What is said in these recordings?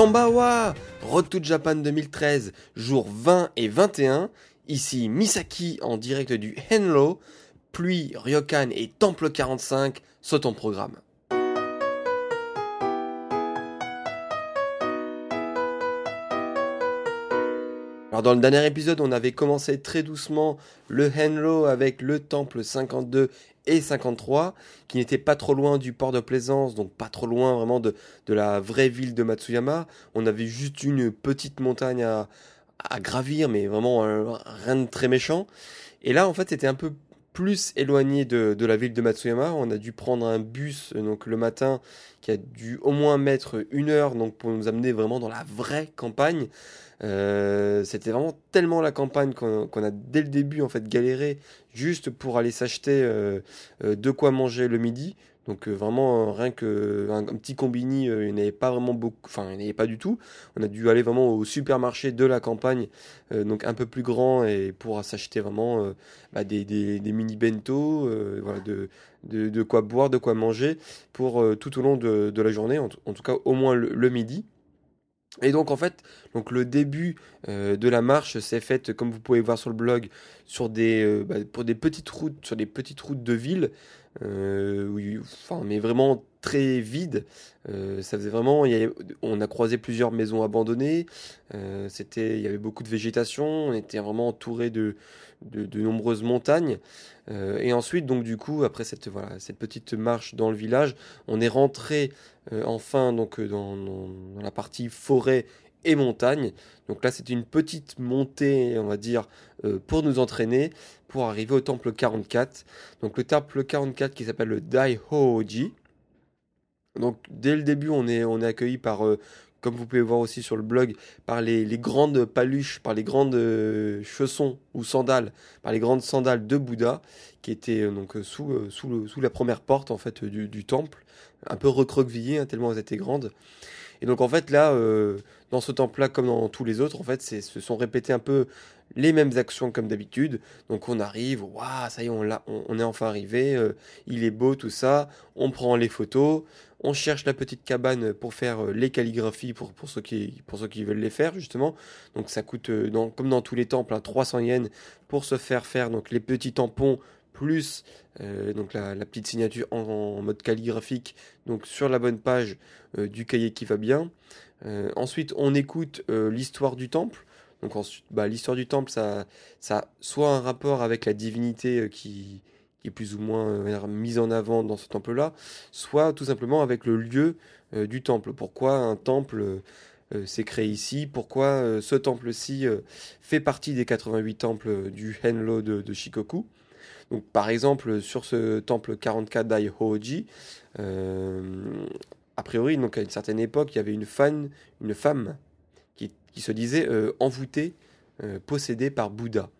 Kambawa Road Japan 2013, jours 20 et 21. Ici Misaki en direct du Henlo. Pluie, Ryokan et Temple 45 sont en programme. Alors dans le dernier épisode, on avait commencé très doucement le Henlo avec le Temple 52 et 53, qui n'était pas trop loin du port de Plaisance, donc pas trop loin vraiment de, la vraie ville de Matsuyama. On avait juste une petite montagne à, gravir, mais vraiment euh, rien de très méchant. Et là, en fait, c'était un peu plus éloigné de, la ville de Matsuyama. On a dû prendre un bus donc le matin qui a dû au moins mettre une heure donc pour nous amener vraiment dans la vraie campagne. Euh, c'était vraiment tellement la campagne qu'on a dès le début en fait galéré juste pour aller s'acheter euh, euh, de quoi manger le midi. Donc vraiment rien que un, petit combini, il n'y avait pas vraiment beaucoup, enfin il n'y avait pas du tout. On a dû aller vraiment au supermarché de la campagne, donc un peu plus grand et pour s'acheter vraiment bah, des, mini bento, de, quoi boire, de quoi manger pour tout au long de la journée, en, tout cas au moins le midi. Et donc en fait, le début euh, de la marche s'est fait, comme vous pouvez voir sur le blog, sur des, euh, bah, pour des petites routes, sur des petites routes de ville, euh, enfin, mais vraiment très vide. ça faisait vraiment, on a croisé plusieurs maisons abandonnées. c'était, il y avait beaucoup de végétation. On était vraiment entouré de, de, nombreuses montagnes. Euh, et ensuite, donc du coup, après cette, voilà, cette petite marche dans le village, on est rentré euh, enfin donc, euh, dans, la partie forêt et montagne. Donc là, c'était une petite montée, on va dire, pour nous entraîner, pour arriver au temple 44. Donc le temple 44 qui s'appelle le Daihoji. Donc dès le début, on est, on est accueilli par comme vous pouvez voir aussi sur le blog, par les, grandes paluches, par les grandes euh, chaussons ou sandales, par les grandes sandales de Bouddha, qui étaient euh, donc euh, sous, sous, sous, la première porte en fait du, temple, un peu recroquevillées hein, tellement elles étaient grandes. Et donc en fait là, dans ce temple-là, comme dans tous les autres, en fait, se sont répétés un peu les mêmes actions comme d'habitude. Donc on arrive, waouh, ça y est, on, est enfin arrivé, il est beau tout ça, on prend les photos, on cherche la petite cabane pour faire euh, les calligraphies pour, pour, ceux qui, pour veulent les faire, justement. Donc ça coûte, euh, comme dans tous les temples, 300 hein, yens pour se faire faire donc, les petits tampons plus euh, donc la, petite signature en, mode calligraphique donc sur la bonne page du cahier qui va bien. ensuite, on écoute l'histoire du temple. Donc bah, l'histoire du temple, ça, ça soit un rapport avec la divinité qui, est plus ou moins euh, mise en avant dans ce temple-là, soit tout simplement avec le lieu euh, du temple. Pourquoi un temple euh, s'est créé ici? Pourquoi ce temple-ci fait partie des 88 temples du Henlo de, Shikoku? Donc, par exemple, sur ce temple 44 d'Aihoji, a priori, donc à une certaine époque, il y avait une, fan, une femme qui, qui se disait envoûtée, possédée par Bouddha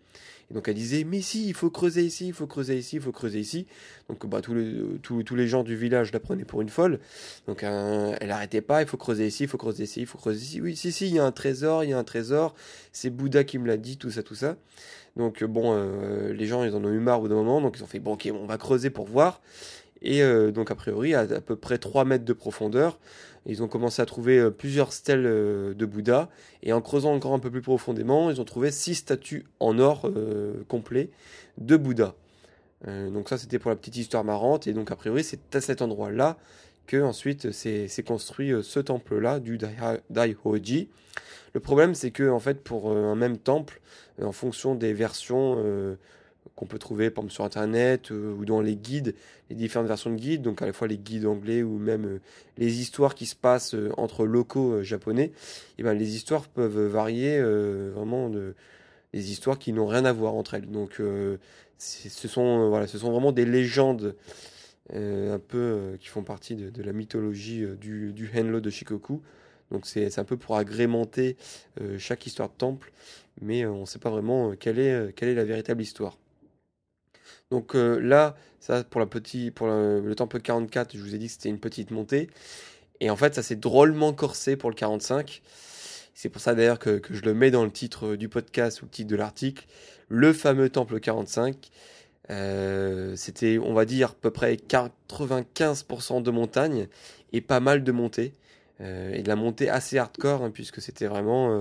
donc elle disait, mais si, il faut creuser ici, il faut creuser ici, il faut creuser ici. Donc bah, tous, les, tous, les gens du village la prenaient pour une folle. Donc elle n'arrêtait pas, il faut creuser ici, il faut creuser ici, il faut creuser ici. Oui, si, si, il y a un trésor, il y a un trésor. C'est Bouddha qui me l'a dit, tout ça, tout ça. Donc bon, euh, les gens, ils en ont eu marre au bout d'un moment. Donc ils ont fait, bon, ok, on va creuser pour voir. Et euh, donc a priori, à, à peu près 3 mètres de profondeur, ils ont commencé à trouver euh, plusieurs stèles euh, de Bouddha. Et en creusant encore un peu plus profondément, ils ont trouvé six statues en or euh, complet de Bouddha. donc ça, c'était pour la petite histoire marrante. Et donc a priori, c'est à cet endroit-là que ensuite s'est construit ce temple-là du Daihoji. Le problème, c'est que en fait, pour un même temple, en fonction des versions, qu'on peut trouver par exemple, sur internet ou dans les guides, les différentes versions de guides, donc à la fois les guides anglais ou même les histoires qui se passent entre locaux japonais, et eh ben les histoires peuvent varier vraiment de des histoires qui n'ont rien à voir entre elles. Donc ce sont voilà, ce sont vraiment des légendes un peu qui font partie de, la mythologie du, du Henlo de Shikoku. Donc c'est un peu pour agrémenter chaque histoire de temple, mais on ne sait pas vraiment quelle est, quelle est la véritable histoire. Donc là, ça pour, la petit, pour le, temple 44, je vous ai dit que c'était une petite montée. Et en fait, ça s'est drôlement corsé pour le 45. C'est pour ça d'ailleurs que, que, je le mets dans le titre du podcast ou le titre de l'article. Le fameux temple 45. Euh, c'était, on va dire, à peu près 95% de montagne et pas mal de montée. Euh, et de la montée assez hardcore, hein, puisque c'était vraiment.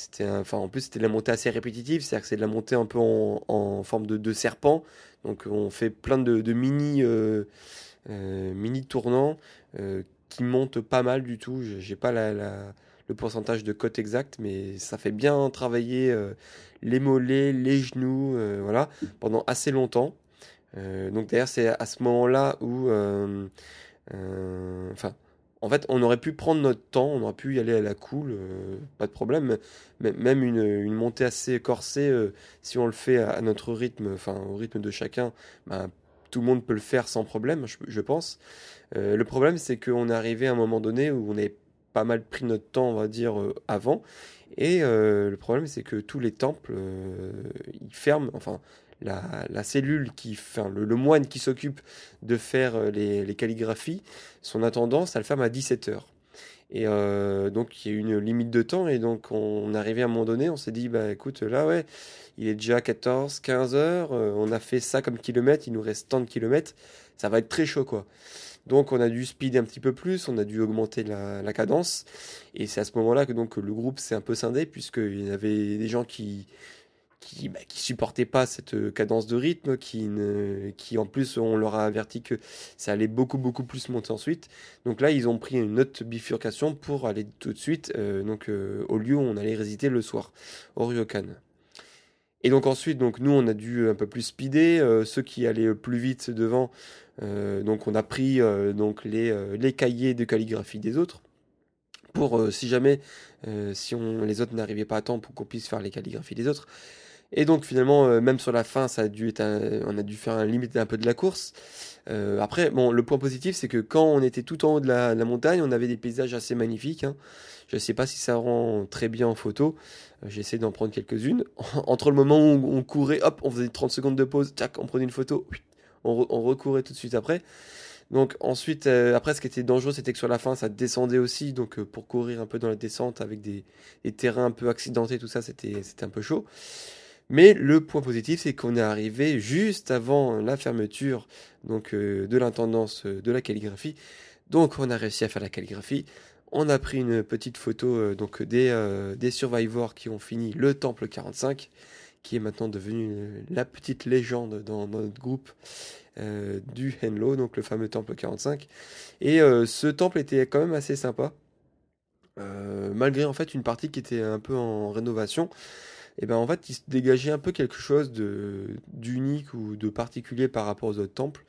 Euh, c'était enfin, en plus, c'était de la montée assez répétitive, c'est-à-dire que c'est de la montée un peu en, forme de, serpent. Donc, on fait plein de, mini, mini tournants qui montent pas mal du tout. J'ai pas le pourcentage de côte exact, mais ça fait bien travailler les mollets, les genoux, euh, voilà, pendant assez longtemps. Euh, donc d'ailleurs c'est à ce moment-là où, euh, enfin, en fait, on aurait pu prendre notre temps, on aurait pu y aller à la cool, pas de problème. Même une, montée assez corsée, si on le fait à, notre rythme, enfin au rythme de chacun, ben, tout le monde peut le faire sans problème, je, pense. le problème, c'est qu'on est arrivé à un moment donné où on avait pas mal pris notre temps, on va dire, avant. Et euh, le problème, c'est que tous les temples, euh, ils ferment, enfin, la, cellule qui, enfin, le, moine qui s'occupe de faire euh, les, calligraphies, son attendance, elle ferme à 17h. Et donc, il y a une limite de temps, et donc, on, est arrivé à un moment donné, on s'est dit, bah écoute, là, ouais, il est déjà 14, 15 heures, on a fait ça comme kilomètre, il nous reste tant de kilomètres, ça va être très chaud, quoi. Donc on a dû speed un petit peu plus, on a dû augmenter la, cadence. Et c'est à ce moment-là que donc le groupe s'est un peu scindé, puisqu'il y avait des gens qui qui, bah, supportaient pas cette cadence de rythme, qui, en plus on leur a averti que ça allait beaucoup beaucoup plus monter ensuite. Donc là ils ont pris une autre bifurcation pour aller tout de suite euh, donc euh, au lieu où on allait résider le soir, au Ryokan. Et donc ensuite, donc nous on a dû un peu plus speeder. Euh, ceux qui allaient plus vite devant, euh, donc on a pris euh, donc les, les cahiers de calligraphie des autres pour si jamais si on les autres n'arrivaient pas à temps pour qu'on puisse faire les calligraphies des autres. Et donc finalement, même sur la fin, ça a dû être on a dû faire un limite un peu de la course. après, bon, le point positif, c'est que quand on était tout en haut de la, montagne, on avait des paysages assez magnifiques. Hein. Je ne sais pas si ça rend très bien en photo. Euh, j'essaie d'en prendre quelques-unes. Entre le moment où on courait, hop, on faisait 30 secondes de pause, tac, on prenait une photo, on, recourait tout de suite après. Donc ensuite, euh, après, ce qui était dangereux, c'était que sur la fin, ça descendait aussi. Donc euh, pour courir un peu dans la descente avec des, terrains un peu accidentés, tout ça, c'était un peu chaud. Mais le point positif, c'est qu'on est arrivé juste avant la fermeture donc de l'intendance de la calligraphie. Donc on a réussi à faire la calligraphie. On a pris une petite photo euh, donc des, euh, survivors qui ont fini le Temple 45, qui est maintenant devenu euh, la petite légende dans, notre groupe du Henlo, donc le fameux Temple 45. Et ce temple était quand même assez sympa, malgré en fait une partie qui était un peu en rénovation. Et ben en fait, il se dégageait un peu quelque chose de d'unique ou de particulier par rapport aux autres temples.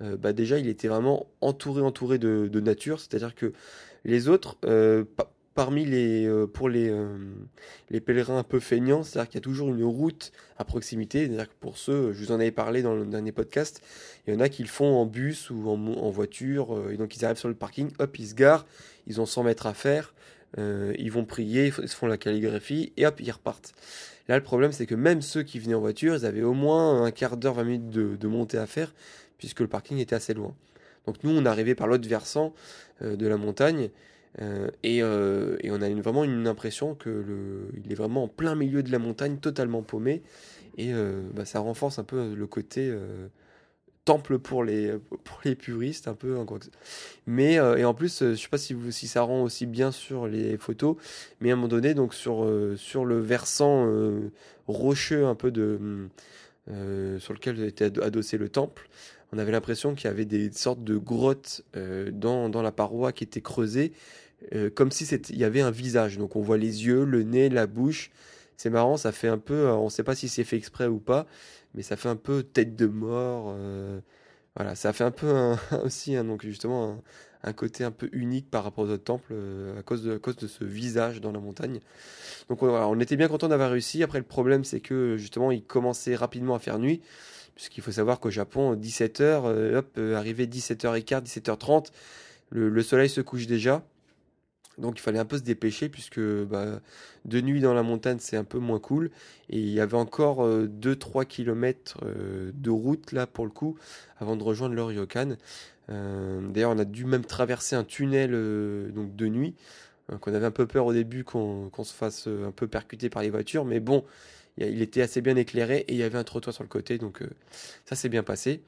bah déjà, il était vraiment entouré entouré de, nature, c'est-à-dire que les autres, euh, parmi les, euh, pour les, euh, les pèlerins un peu feignants, c'est-à-dire qu'il y a toujours une route à proximité. C'est-à-dire que pour ceux, je vous en avais parlé dans le dernier podcast, il y en a qui le font en bus ou en, voiture. et donc ils arrivent sur le parking, hop, ils se garent, ils ont 100 mètres à faire. Ils vont prier, ils font la calligraphie et hop, ils repartent. Là, le problème, c'est que même ceux qui venaient en voiture, ils avaient au moins un quart d'heure, 20 minutes de, de montée à faire, puisque le parking était assez loin. Donc nous, on arrivait par l'autre versant euh, de la montagne. Euh, euh, et, on a vraiment une impression que le, est vraiment en plein milieu de la montagne, totalement paumé. Et bah, ça renforce un peu le côté temple pour les, pour les puristes, un peu. Hein, mais, et en plus, je sais pas si, vous, si ça rend aussi bien sur les photos, mais à un moment donné, donc sur, sur le versant rocheux un peu de, sur lequel était adossé le temple, on avait l'impression qu'il y avait des sortes de grottes euh, dans, dans, la paroi qui étaient creusées, euh, comme si y avait un visage. Donc on voit les yeux, le nez, la bouche. C'est marrant, ça fait un peu, on ne sait pas si c'est fait exprès ou pas, mais ça fait un peu tête de mort. voilà, ça fait un peu aussi, donc justement, un, côté un peu unique par rapport aux autres temples à, cause de, ce visage dans la montagne. Donc on était bien content d'avoir réussi. Après, le problème, c'est que justement, il commençait rapidement à faire nuit puisqu'il faut savoir qu'au Japon, 17h, euh, hop, euh, arrivé 17h15, 17h30, le, soleil se couche déjà. Donc il fallait un peu se dépêcher puisque bah, de nuit dans la montagne c'est un peu moins cool. Et il y avait encore 2-3 euh, km de route là pour le coup avant de rejoindre le Ryokan. D'ailleurs on a dû même traverser un tunnel donc de nuit. qu'on avait un peu peur au début qu'on se fasse un peu percuter par les voitures. Mais bon, il était assez bien éclairé et il y avait un trottoir sur le côté, donc euh, ça s'est bien passé.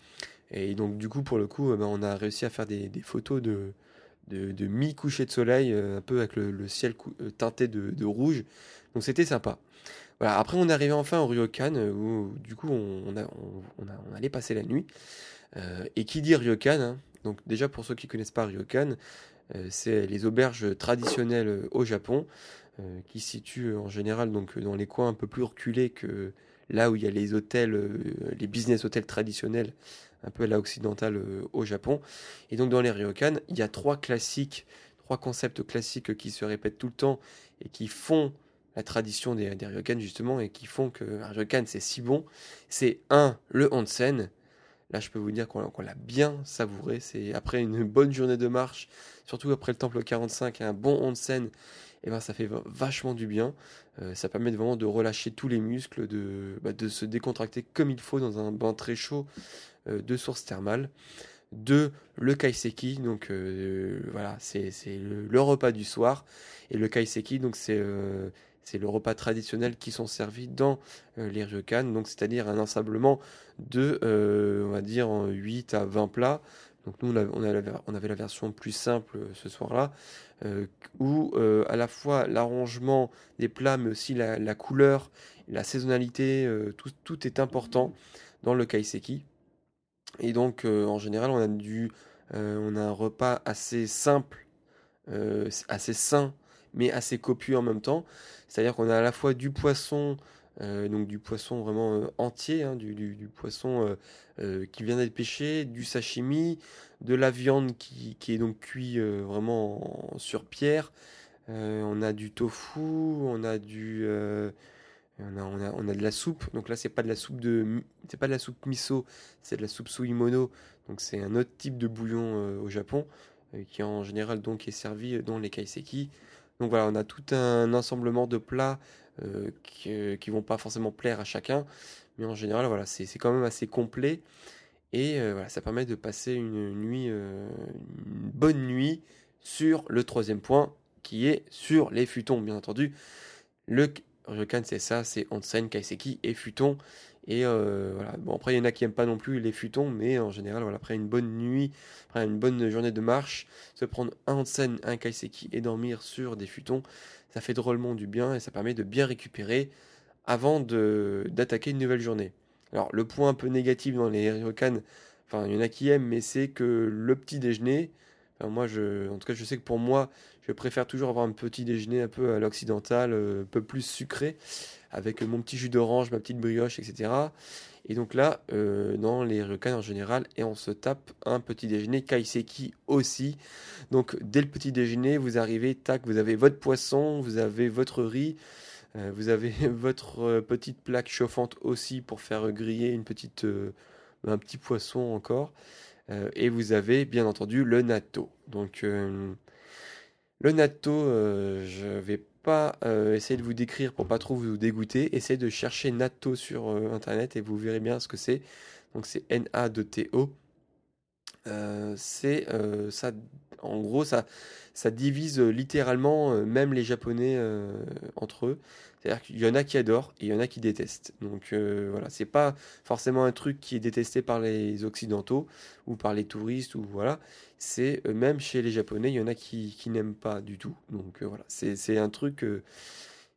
Et donc du coup, pour le coup, euh, ben, on a réussi à faire des, photos de, de, mi-coucher de soleil, euh, un peu avec le, ciel teinté de, rouge. Donc c'était sympa. Voilà. Après, on est arrivé enfin au Ryokan, où du coup, on, on, allait passer la nuit. et qui dit Ryokan hein, Donc déjà, pour ceux qui connaissent pas Ryokan, c'est les auberges traditionnelles au Japon. Euh, qui se situe en général donc dans les coins un peu plus reculés que là où il y a les hôtels, euh, les business hôtels traditionnels, un peu à la occidentale euh, au Japon. Et donc dans les ryokan, il y a trois classiques, trois concepts classiques qui se répètent tout le temps et qui font la tradition des, ryokan justement et qui font que un ryokan c'est si bon. C'est un, le onsen. Là, je peux vous dire qu'on l'a bien savouré. C'est après une bonne journée de marche, surtout après le temple 45, un bon onsen eh ben, ça fait vachement du bien. Euh, ça permet vraiment de relâcher tous les muscles, de, bah, de se décontracter comme il faut dans un bain très chaud euh, de source thermale. De le kaiseki, donc euh, voilà, c'est le, repas du soir. Et le kaiseki, donc c'est le repas traditionnel qui sont servis dans les ryokan, donc c'est-à-dire un ensemblement de, on va dire, 8 à 20 plats. Donc nous, on, on avait la version plus simple ce soir-là, euh, où euh, à la fois l'arrangement des plats, mais aussi la, couleur, la saisonnalité, euh, tout, tout, est important dans le kaiseki. Et donc en général, on a, du, on a un repas assez simple, assez sain, mais assez copieux en même temps. C'est-à-dire qu'on a à la fois du poisson, donc du poisson vraiment entier, hein, du, du, poisson qui vient d'être pêché, du sashimi, de la viande qui, est donc cuit euh, vraiment sur pierre. Euh, on a du tofu, on a du euh, on, a, on, a, de la soupe. Donc là c'est pas de la soupe de c'est pas de la soupe miso, c'est de la soupe suimono. Donc c'est un autre type de bouillon au Japon qui en général donc est servi dans les kaiseki. Donc voilà, on a tout un ensemblement de plats qui, qui vont pas forcément plaire à chacun, mais en général voilà, c'est quand même assez complet. Et euh, voilà, ça permet de passer une nuit, euh, une bonne nuit sur le troisième point, qui est sur les futons, bien entendu. Le Ryokan, c'est ça, c'est onsen, kaiseki et futon. Et euh, voilà. Bon, après, il y en a qui n'aiment pas non plus les futons, mais en général, voilà, après une bonne nuit, après une bonne journée de marche, se prendre un onsen, un kaiseki et dormir sur des futons, ça fait drôlement du bien et ça permet de bien récupérer avant d'attaquer une nouvelle journée. Alors, le point un peu négatif dans les ryokan, enfin, il y en a qui aiment, mais c'est que le petit déjeuner, moi, je, en tout cas, je sais que pour moi, je préfère toujours avoir un petit déjeuner un peu à l'occidental, euh, un peu plus sucré, avec mon petit jus d'orange, ma petite brioche, etc. Et donc là, euh, dans les ryokan en général, et on se tape un petit déjeuner kaiseki aussi. Donc dès le petit déjeuner, vous arrivez, tac, vous avez votre poisson, vous avez votre riz, euh, vous avez votre petite plaque chauffante aussi pour faire griller un petit poisson encore. et vous avez bien entendu le natto. Donc le natto, je vais pas essayer de vous décrire pour pas trop vous dégoûter. Essayez de chercher natto sur internet et vous verrez bien ce que c'est. Donc c'est N-A-T-O. c'est ça, en gros, ça, divise littéralement même les Japonais entre eux. C'est-à-dire qu'il y en a qui adorent et il y en a qui détestent. Donc euh, voilà, c'est pas forcément un truc qui est détesté par les occidentaux ou par les touristes ou voilà. C'est euh, même chez les japonais, il y en a qui, n'aiment pas du tout. Donc euh, voilà, c'est un truc.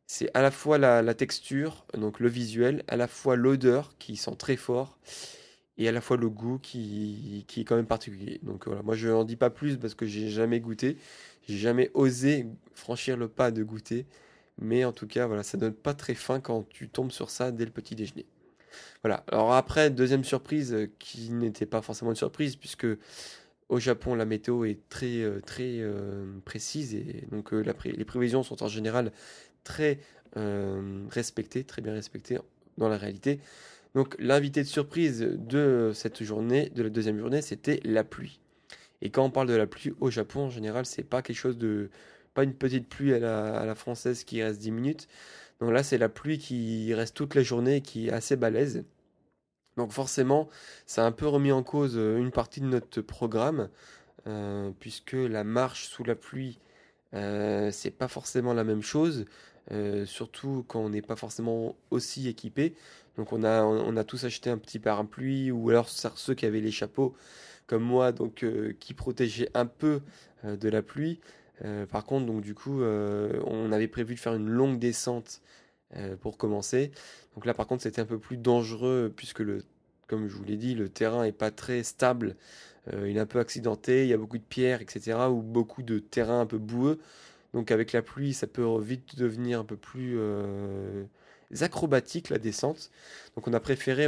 c'est à la fois la, texture, donc le visuel, à la fois l'odeur qui sent très fort et à la fois le goût qui, est quand même particulier. Donc voilà, moi je n'en dis pas plus parce que j'ai jamais goûté, j'ai jamais osé franchir le pas de goûter. Mais en tout cas, voilà, ça donne pas très faim quand tu tombes sur ça dès le petit déjeuner. Voilà. Alors après, deuxième surprise euh, qui n'était pas forcément une surprise puisque au Japon, la météo est très, euh, très euh, précise et donc les prévisions sont en général très respectées, très bien respectées dans la réalité. Donc l'invité de surprise de cette journée, de la deuxième journée, c'était la pluie. Et quand on parle de la pluie au Japon, en général, c'est pas quelque chose de, pas une petite pluie à la, française qui reste 10 minutes. Donc là, c'est la pluie qui reste toute la journée, qui est assez balèze. Donc forcément, ça a un peu remis en cause euh, une partie de notre programme, euh, puisque la marche sous la pluie, euh, c'est pas forcément la même chose, surtout quand on n'est pas forcément aussi équipé. Donc on a, on a tous acheté un petit parapluie, ou alors ceux qui avaient les chapeaux, comme moi, donc qui protégeaient un peu de la pluie. Euh, par contre, donc du coup, euh, on avait prévu de faire une longue descente euh, pour commencer. Donc là, par contre, c'était un peu plus dangereux puisque le, comme je vous l'ai dit, le terrain est pas très stable. il est un peu accidenté, il y a beaucoup de pierres, etc. ou beaucoup de terrain un peu boueux. Donc avec la pluie, ça peut vite devenir un peu plus acrobatique la descente. Donc on a préféré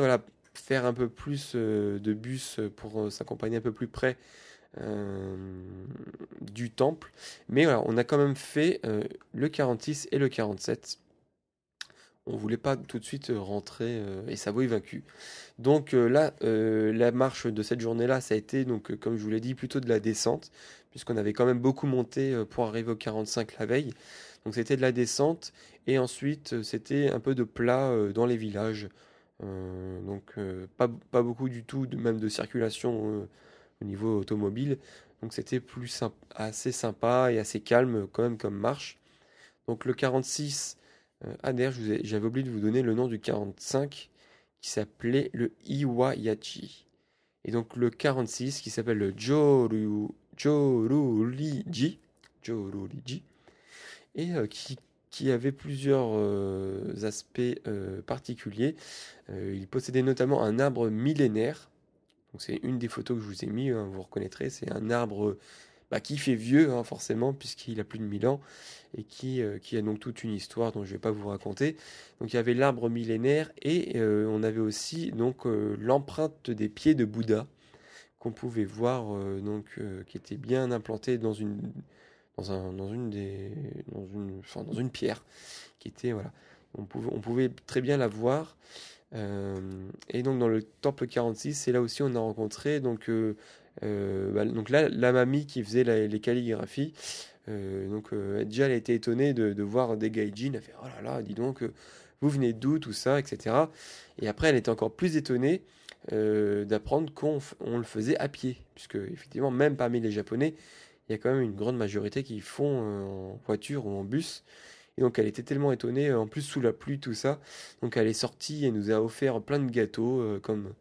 faire un peu plus de bus pour s'accompagner un peu plus près euh, du temple. Mais voilà, on a quand même fait euh, le 46 et le 47. On voulait pas tout de suite rentrer euh, et Savoie vaincu. Donc là, la marche de cette journée-là, ça a été, donc, comme je vous l'ai dit, plutôt de la descente, puisqu'on avait quand même beaucoup monté pour arriver au 45 la veille. Donc c'était de la descente et ensuite c'était un peu de plat dans les villages. donc pas, beaucoup du tout, de, même de circulation au niveau automobile. Donc c'était plus assez sympa et assez calme quand même comme marche. Donc le 46 euh, j'avais oublié de vous donner le nom du 45 qui s'appelait le Iwayachi. Et donc le 46 qui s'appelle le Joru, Joruliji et euh, qui, avait plusieurs euh, aspects particuliers. il possédait notamment un arbre millénaire c'est une des photos que je vous ai mis, hein, vous reconnaîtrez, c'est un arbre bah, qui fait vieux hein, forcément puisqu'il a plus de 1000 ans et qui, euh, qui a donc toute une histoire dont je ne vais pas vous raconter. Donc il y avait l'arbre millénaire et euh, on avait aussi donc euh, l'empreinte des pieds de Bouddha qu'on pouvait voir donc qui était bien implantée dans une dans un dans une des dans une dans une pierre qui était voilà on pouvait très bien la voir et donc dans le temple 46, c'est là aussi on a rencontré donc, bah, donc là la mamie qui faisait les calligraphies. donc déjà elle a été étonnée de, voir des gaijin. Elle fait oh là là, dis donc, vous venez d'où tout ça, etc. Et après elle était encore plus étonnée d'apprendre qu'on on le faisait à pied, puisque effectivement même parmi les Japonais, il y a quand même une grande majorité qui font en voiture ou en bus. Et donc elle était tellement étonnée, en plus sous la pluie, tout ça. Donc elle est sortie et nous a offert plein de gâteaux, euh, comme,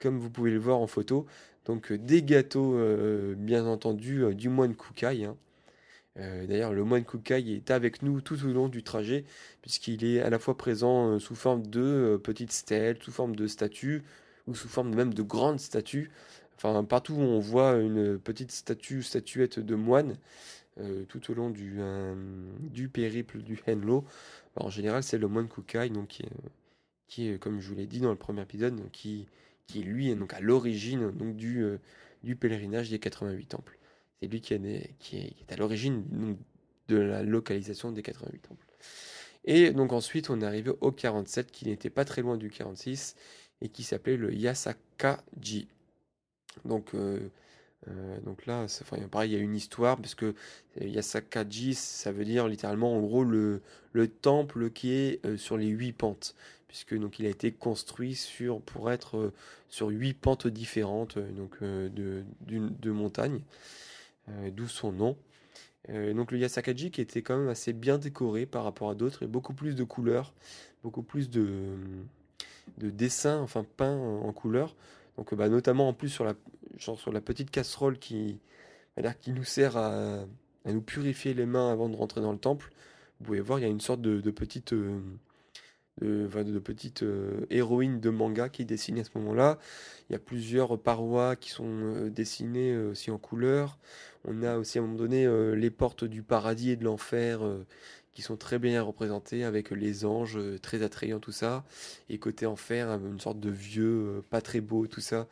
comme vous pouvez le voir en photo. Donc euh, des gâteaux, euh, bien entendu, du moine Kukai. Hein. D'ailleurs, le moine Kukai est avec nous tout au long du trajet, puisqu'il est à la fois présent sous forme de petites stèles, sous forme de statues, ou sous forme même de grandes statues. Enfin, partout où on voit une petite statue, statuette de moine, euh, tout au long du, euh, périple du Henlo. en général, c'est le moine Kukai, donc, qui, comme je vous l'ai dit dans le premier épisode, qui, qui lui est donc à l'origine donc du, euh, du pèlerinage des 88 temples. C'est lui qui, est, à l'origine de la localisation des 88 temples. Et donc ensuite, on est arrivé au 47, qui n'était pas très loin du 46, et qui s'appelait le Yasakaji. Donc, euh, donc là, pareil, il y a une histoire, parce que euh, Yasakaji, ça veut dire littéralement, en gros, le, le temple qui est euh, sur les huit pentes, puisque donc il a été construit sur, pour être sur huit pentes différentes donc, de, de montagne, d'où son nom. donc le Yasakaji était quand même assez bien décoré par rapport à d'autres, et beaucoup plus de couleurs, beaucoup plus de, de dessins, enfin peints en couleurs. Donc bah, notamment en plus sur la, sur la petite casserole qui, qui nous sert à, nous purifier les mains avant de rentrer dans le temple. Vous pouvez voir, il y a une sorte de, petite, euh, de, petite euh, héroïne de manga qui dessinée à ce moment-là. Il y a plusieurs parois qui sont euh, dessinées aussi en couleur. On a aussi à un moment donné les portes du paradis et de l'enfer qui sont très bien représentés avec les anges très attrayants, tout ça, et côté enfer, une sorte de vieux pas très beau, tout ça,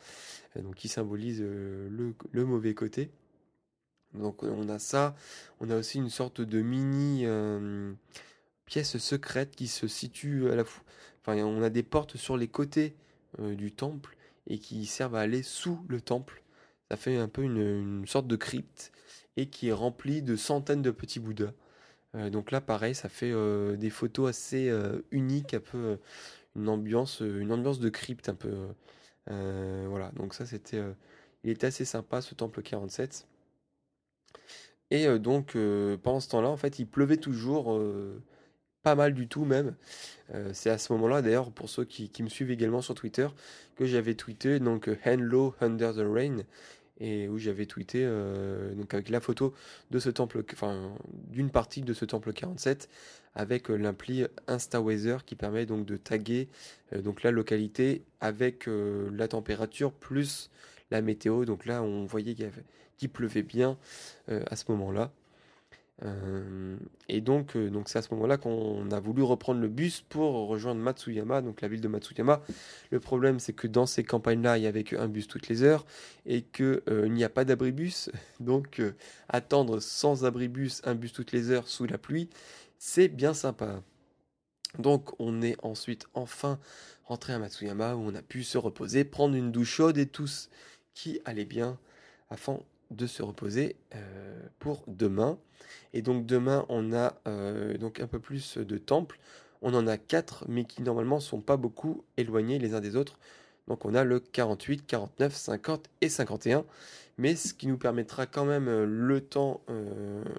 donc qui symbolise le, mauvais côté. Donc on a ça, on a aussi une sorte de mini pièce secrète qui se situe à la fois, enfin on a des portes sur les côtés du temple et qui servent à aller sous le temple. Ça fait un peu une, sorte de crypte et qui est remplie de centaines de petits bouddhas. Euh, donc là, pareil, ça fait euh, des photos assez euh, uniques, un peu une ambiance, une ambiance de crypte un peu. voilà, donc ça c'était, il était assez sympa ce temple 47. Et donc pendant ce temps-là, en fait, il pleuvait toujours pas mal du tout même. Euh, c'est à ce moment-là, d'ailleurs, pour ceux qui, me suivent également sur Twitter, que j'avais tweeté donc Hello Under the Rain et où j'avais tweeté euh, donc avec la photo de ce temple, enfin d'une partie de ce temple 47 avec euh, l'appli InstaWeather qui permet donc de taguer donc la localité avec la température plus la météo. Donc là, on voyait qu'il pleuvait bien à ce moment-là. Euh, et donc, euh, donc c'est à ce moment-là qu'on a voulu reprendre le bus pour rejoindre Matsuyama, donc la ville de Matsuyama. Le problème, c'est que dans ces campagnes-là, il n'y avait qu'un bus toutes les heures et qu'il euh, n'y a pas d'abribus. Donc, attendre sans abribus un bus toutes les heures sous la pluie, c'est bien sympa. Donc, on est ensuite enfin rentré à Matsuyama où on a pu se reposer, prendre une douche chaude et tous qui allait bien de se reposer euh, pour demain. Et donc demain, on a euh, donc un peu plus de temples. On en a quatre, mais qui normalement sont pas beaucoup éloignés les uns des autres. Donc on a le 48, 49, 50 et 51. Mais ce qui nous permettra quand même euh, le temps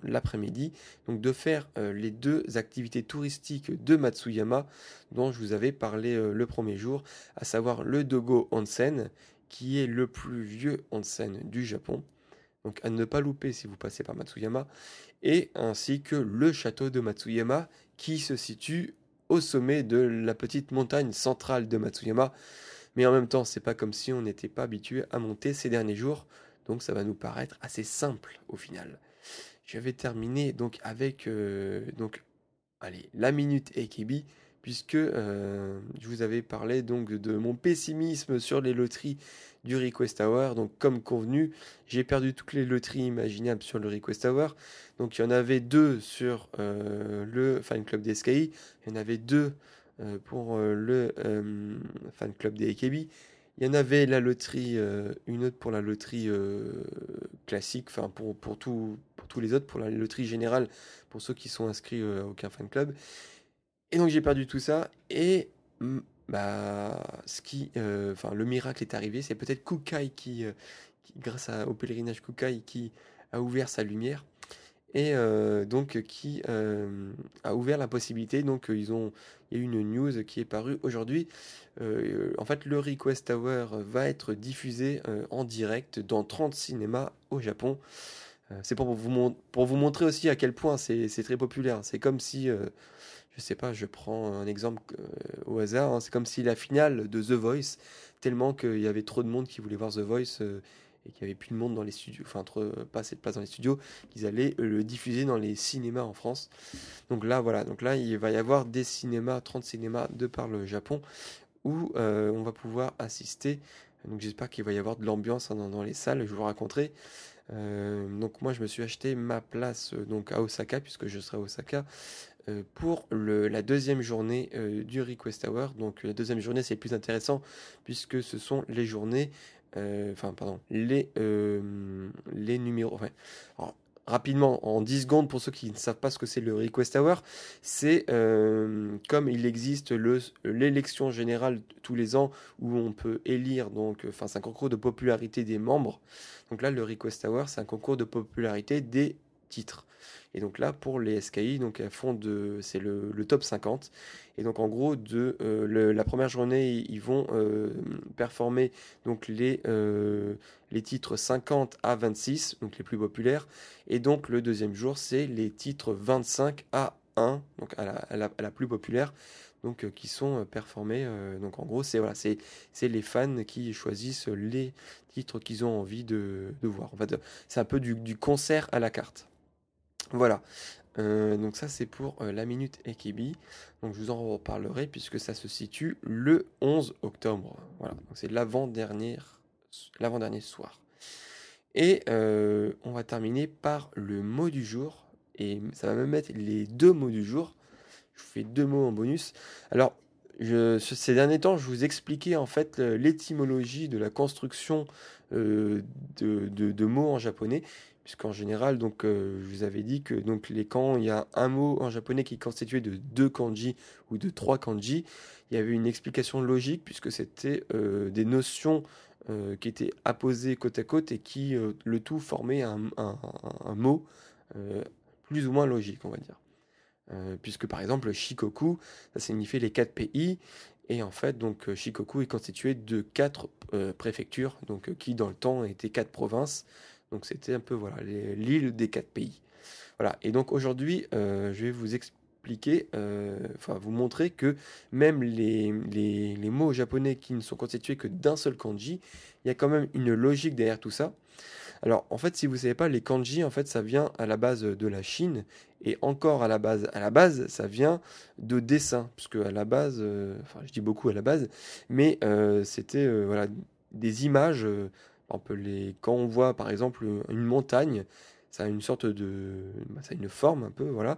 l'après-midi, donc de faire les deux activités touristiques de Matsuyama dont je vous avais parlé le premier jour, à savoir le Dogo Onsen, qui est le plus vieux onsen du Japon donc à ne pas louper si vous passez par Matsuyama, et ainsi que le château de Matsuyama qui se situe au sommet de la petite montagne centrale de Matsuyama. Mais en même temps, c'est pas comme si on n'était pas habitué à monter ces derniers jours, donc ça va nous paraître assez simple au final. Je vais terminer donc avec euh, donc allez la minute AKB puisque euh, je vous avais parlé donc de mon pessimisme sur les loteries du Request Hour. Donc comme convenu, j'ai perdu toutes les loteries imaginables sur le Request Hour. Donc il y en avait deux sur euh, le fan club des SKI, il y en avait deux euh, pour le fan club des AKB. Il y en avait la loterie, une autre pour la loterie classique, enfin pour, pour tous les autres, pour la loterie générale, pour ceux qui sont inscrits à aucun fan club. Et donc j'ai perdu tout ça et mm, bah ce qui, euh, enfin le miracle est arrivé. C'est peut-être Kukai qui, euh, grâce au pèlerinage Kukai, qui a ouvert sa lumière et euh, donc qui a ouvert la possibilité. Donc ils ont, il y a eu une news qui est parue aujourd'hui. en fait, le Request Hour va être diffusé en direct dans 30 cinémas au Japon. c'est pour vous, pour vous montrer aussi à quel point c'est très populaire. C'est comme si je sais pas, je prends un exemple euh, au hasard, hein. c'est comme si la finale de The Voice, tellement qu'il y avait trop de monde qui voulait voir The Voice euh, et qu'il n'y avait plus de monde dans les studios, enfin trop, pas assez de place dans les studios, qu'ils allaient euh, le diffuser dans les cinémas en France. Donc là, voilà, donc là, il va y avoir des cinémas, 30 cinémas de par le Japon, où on va pouvoir assister. Donc j'espère qu'il va y avoir de l'ambiance hein, dans, les salles, je vous raconterai. donc moi je me suis acheté ma place donc à Osaka puisque je serai à Osaka euh, pour la deuxième journée euh, du Request Hour. Donc la deuxième journée c'est plus intéressant puisque ce sont les journées, euh, enfin pardon, les, les numéros. Rapidement, en 10 secondes, pour ceux qui ne savent pas ce que c'est le Request Hour, c'est comme il existe l'élection générale tous les ans où on peut élire, donc, enfin, c'est un concours de popularité des membres. Donc là, le Request Hour, c'est un concours de popularité des titres. Et donc là, pour les SKI, donc elles font de, c'est le, top 50. Et donc en gros, de euh, la première journée, ils vont euh, performer donc les euh, les titres 50 à 26, donc les plus populaires. Et donc le deuxième jour, c'est les titres 25 à 1, donc à la, à la, plus populaire. Donc qui sont performés. donc en gros, c'est voilà, c'est c'est les fans qui choisissent les titres qu'ils ont envie de, de voir. En fait, c'est un peu du, du concert à la carte. Voilà. Euh, donc ça c'est pour euh, la minute Ekibi. Donc je vous en reparlerai puisque ça se situe le 11 octobre. Voilà, c'est l'avant-dernier soir. Et euh, on va terminer par le mot du jour. Et ça va me mettre les deux mots du jour. Je vous fais deux mots en bonus. Alors, ces derniers temps, je vous expliquais en fait l'étymologie de la construction de, mots en japonais puisqu'en général, donc, euh, je vous avais dit que donc, les, quand il y a un mot en japonais qui est constitué de deux kanji ou de trois kanji, il y avait une explication logique, puisque c'était euh, des notions euh, qui étaient apposées côte à côte et qui, le tout, formait un, mot plus ou moins logique, on va dire. puisque par exemple, Shikoku, ça signifiait les quatre pays, et en fait, donc Shikoku est constitué de quatre préfectures, donc qui dans le temps étaient quatre provinces. Donc c'était un peu voilà l'île des quatre pays. Voilà. Et donc aujourd'hui, euh, je vais vous expliquer, euh, enfin vous montrer que même les, les, mots japonais qui ne sont constitués que d'un seul kanji, il y a quand même une logique derrière tout ça. Alors en fait, si vous ne savez pas, les kanji, en fait, ça vient à la base de la Chine et encore à la base, à la base, ça vient de dessins, puisque à la base, euh, enfin je dis beaucoup à la base, mais c'était voilà des images quand on voit par exemple une montagne, ça a une sorte de, bah, ça a une forme un peu, voilà.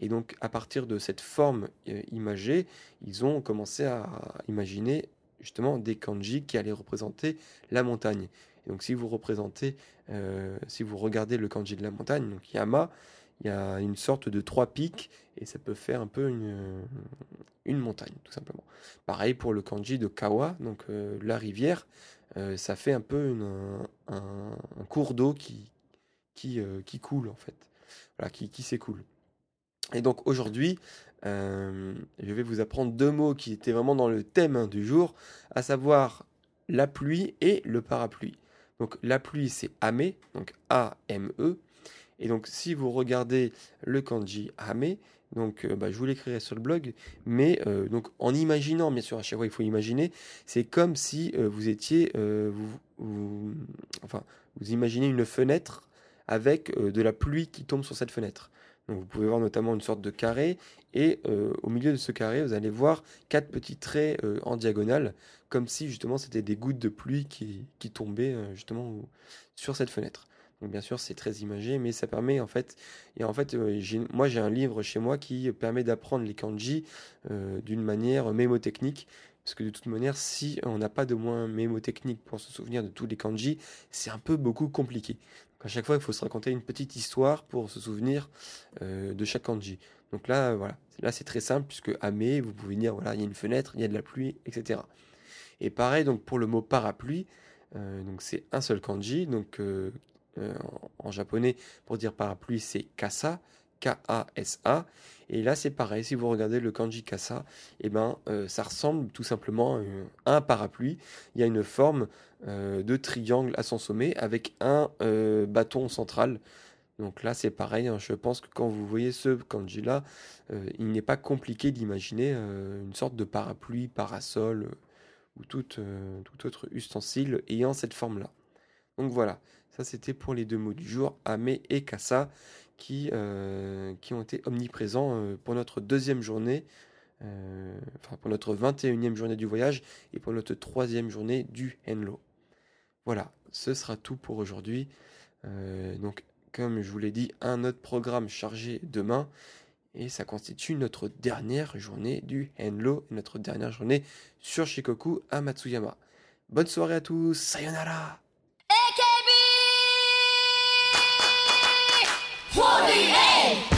Et donc à partir de cette forme euh, imagée, ils ont commencé à imaginer justement des kanji qui allaient représenter la montagne. Donc si vous représentez, euh, si vous regardez le kanji de la montagne, donc Yama, il y a une sorte de trois pics et ça peut faire un peu une, une montagne tout simplement. Pareil pour le kanji de Kawa, donc euh, la rivière. Euh, ça fait un peu un, cours d'eau qui, euh, coule en fait, qui s'écoule. Et donc aujourd'hui, euh, je vais vous apprendre deux mots qui étaient vraiment dans le thème hein, du jour, à savoir la pluie et le parapluie. Donc la pluie c'est ame, donc A-M-E. Et donc si vous regardez le kanji ame, donc, euh, bah, je vous l'écrirai sur le blog. Mais euh, donc, en imaginant, bien sûr, à chaque fois, il faut imaginer. C'est comme si euh, vous étiez, vous, enfin, vous imaginez une fenêtre avec de la pluie qui tombe sur cette fenêtre. Donc, vous pouvez voir notamment une sorte de carré. Et au milieu de ce carré, vous allez voir quatre petits traits en diagonale, comme si justement c'était des gouttes de pluie qui, qui tombaient justement sur cette fenêtre bien sûr, c'est très imagé, mais ça permet en fait, et en fait, euh, moi j'ai un livre chez moi qui permet d'apprendre les kanji euh, d'une manière mémotechnique. Parce que de toute manière, si on n'a pas de moins mémotechnique pour se souvenir de tous les kanji, c'est un peu beaucoup compliqué. À chaque fois, il faut se raconter une petite histoire pour se souvenir euh, de chaque kanji. Donc là, voilà, là c'est très simple puisque ame, vous pouvez dire voilà, il y a une fenêtre, il y a de la pluie, etc. Et pareil donc pour le mot parapluie, donc c'est un seul kanji, donc en, japonais pour dire parapluie, c'est kasa, K-A-S-A. Et là, c'est pareil, si vous regardez le kanji kasa, eh ben, euh, ça ressemble tout simplement à un parapluie. Il y a une forme euh, de triangle à son sommet avec un bâton central. Donc là, c'est pareil. Hein. je pense que quand vous voyez ce kanji-là, il n'est pas compliqué d'imaginer une sorte de parapluie, parasol ou tout autre ustensile ayant cette forme-là. Donc voilà, ça, c'était pour les deux mots du jour, Ame et Kassa, qui, euh, ont été omniprésents euh, pour notre deuxième journée, euh, enfin pour notre 21e journée du voyage et pour notre troisième journée du Henlo. Voilà, ce sera tout pour aujourd'hui. donc, comme je vous l'ai dit, un autre programme chargé demain. Et ça constitue notre dernière journée du Henlo, notre dernière journée sur Shikoku à Matsuyama. Bonne soirée à tous, sayonara Holy A!